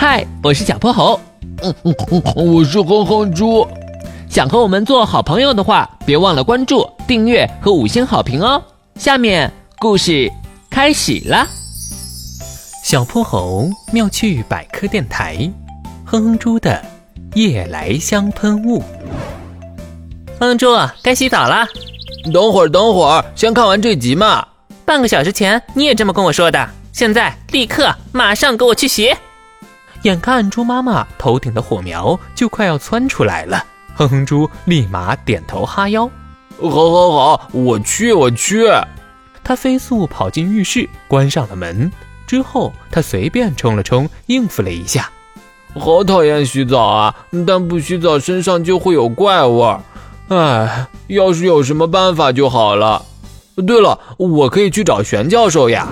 嗨，我是小泼猴。嗯嗯嗯，我是哼哼猪。想和我们做好朋友的话，别忘了关注、订阅和五星好评哦。下面故事开始了。小泼猴妙趣百科电台，哼哼猪的夜来香喷雾。哼哼猪，该洗澡了。等会儿，等会儿，先看完这集嘛。半个小时前你也这么跟我说的。现在立刻马上给我去洗！眼看猪妈妈头顶的火苗就快要窜出来了，哼哼猪立马点头哈腰：“好，好，好，我去，我去。”他飞速跑进浴室，关上了门。之后，他随便冲了冲，应付了一下。好讨厌洗澡啊！但不洗澡身上就会有怪味儿。唉，要是有什么办法就好了。对了，我可以去找玄教授呀。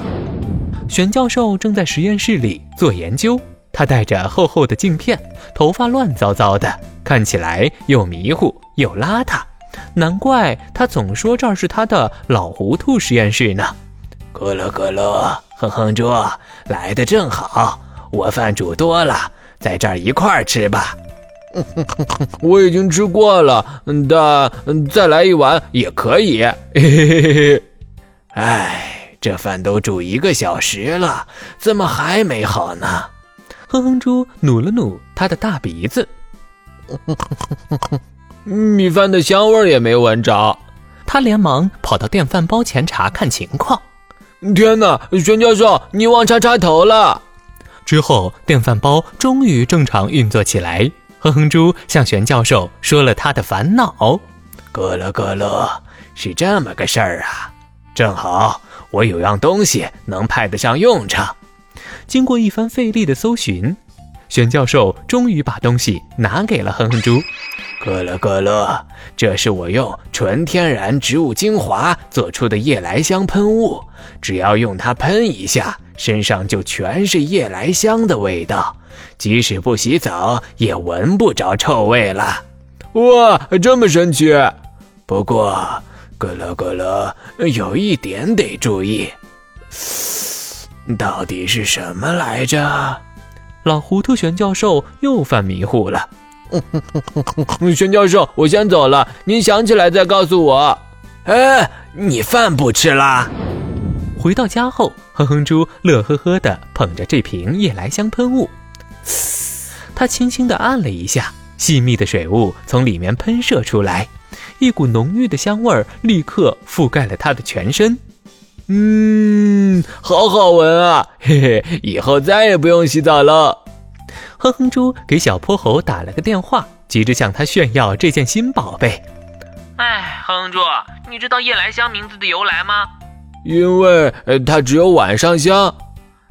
玄教授正在实验室里做研究，他戴着厚厚的镜片，头发乱糟糟的，看起来又迷糊又邋遢。难怪他总说这儿是他的老糊涂实验室呢。咕噜咕噜，哼哼猪来的正好，我饭煮多了，在这儿一块儿吃吧。我已经吃过了，但再来一碗也可以。嘿嘿嘿嘿嘿。哎。这饭都煮一个小时了，怎么还没好呢？哼哼猪努了努他的大鼻子，米饭的香味也没闻着。他连忙跑到电饭煲前查看情况。天哪，玄教授，你忘插插头了！之后，电饭煲终于正常运作起来。哼哼猪向玄教授说了他的烦恼。咯咯咯咯，是这么个事儿啊，正好。我有样东西能派得上用场。经过一番费力的搜寻，玄教授终于把东西拿给了哼哼猪。咯乐咯乐，这是我用纯天然植物精华做出的夜来香喷雾，只要用它喷一下，身上就全是夜来香的味道，即使不洗澡也闻不着臭味了。哇，这么神奇！不过。咯咯咯咯，有一点得注意，到底是什么来着？老糊涂玄教授又犯迷糊了。玄教授，我先走了，您想起来再告诉我。哎，你饭不吃啦？回到家后，哼哼猪乐呵呵地捧着这瓶夜来香喷雾，他轻轻地按了一下，细密的水雾从里面喷射出来。一股浓郁的香味儿立刻覆盖了他的全身，嗯，好好闻啊！嘿嘿，以后再也不用洗澡了。哼哼猪给小泼猴打了个电话，急着向他炫耀这件新宝贝。哎，哼哼猪，你知道夜来香名字的由来吗？因为它只有晚上香。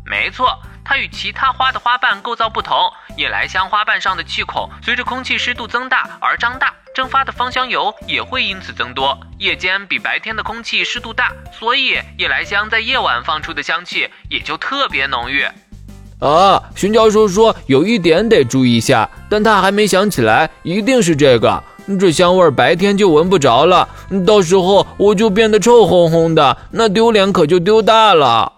没错。它与其他花的花瓣构造不同，夜来香花瓣上的气孔随着空气湿度增大而张大，蒸发的芳香油也会因此增多。夜间比白天的空气湿度大，所以夜来香在夜晚放出的香气也就特别浓郁。啊，荀教授说有一点得注意一下，但他还没想起来，一定是这个。这香味白天就闻不着了，到时候我就变得臭烘烘的，那丢脸可就丢大了。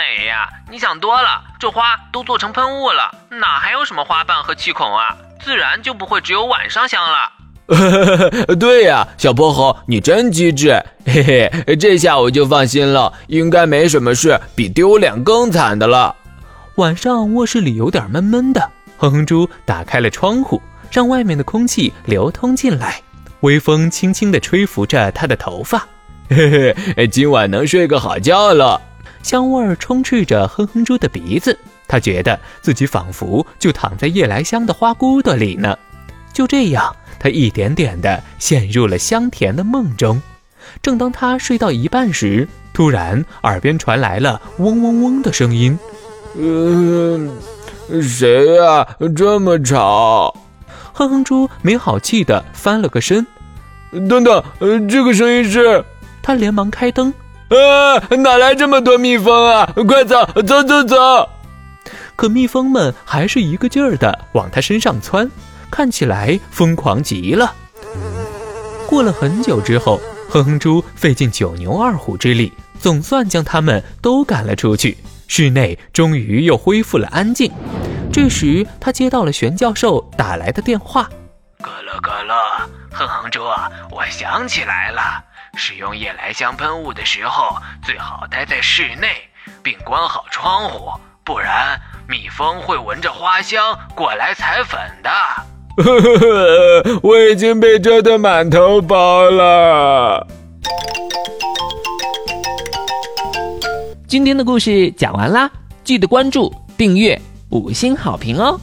哎呀，你想多了，这花都做成喷雾了，哪还有什么花瓣和气孔啊？自然就不会只有晚上香了。对呀，小泼猴，你真机智，嘿嘿，这下我就放心了，应该没什么事比丢脸更惨的了。晚上卧室里有点闷闷的，哼哼猪打开了窗户，让外面的空气流通进来，微风轻轻地吹拂着他的头发，嘿嘿，今晚能睡个好觉了。香味儿充斥着哼哼猪的鼻子，他觉得自己仿佛就躺在夜来香的花骨朵里呢。就这样，他一点点地陷入了香甜的梦中。正当他睡到一半时，突然耳边传来了嗡嗡嗡的声音。嗯，谁呀？这么吵！哼哼猪没好气地翻了个身。等等，这个声音是……他连忙开灯。啊！哪来这么多蜜蜂啊？快走，走走走！可蜜蜂们还是一个劲儿的往他身上窜，看起来疯狂极了。过了很久之后，哼哼猪费尽九牛二虎之力，总算将他们都赶了出去。室内终于又恢复了安静。这时，他接到了玄教授打来的电话。可乐可乐，哼哼猪，我想起来了，使用夜来香喷雾的时候，最好待在室内，并关好窗户，不然蜜蜂会闻着花香过来采粉的。呵呵呵，我已经被蛰得满头包了。今天的故事讲完啦，记得关注、订阅、五星好评哦。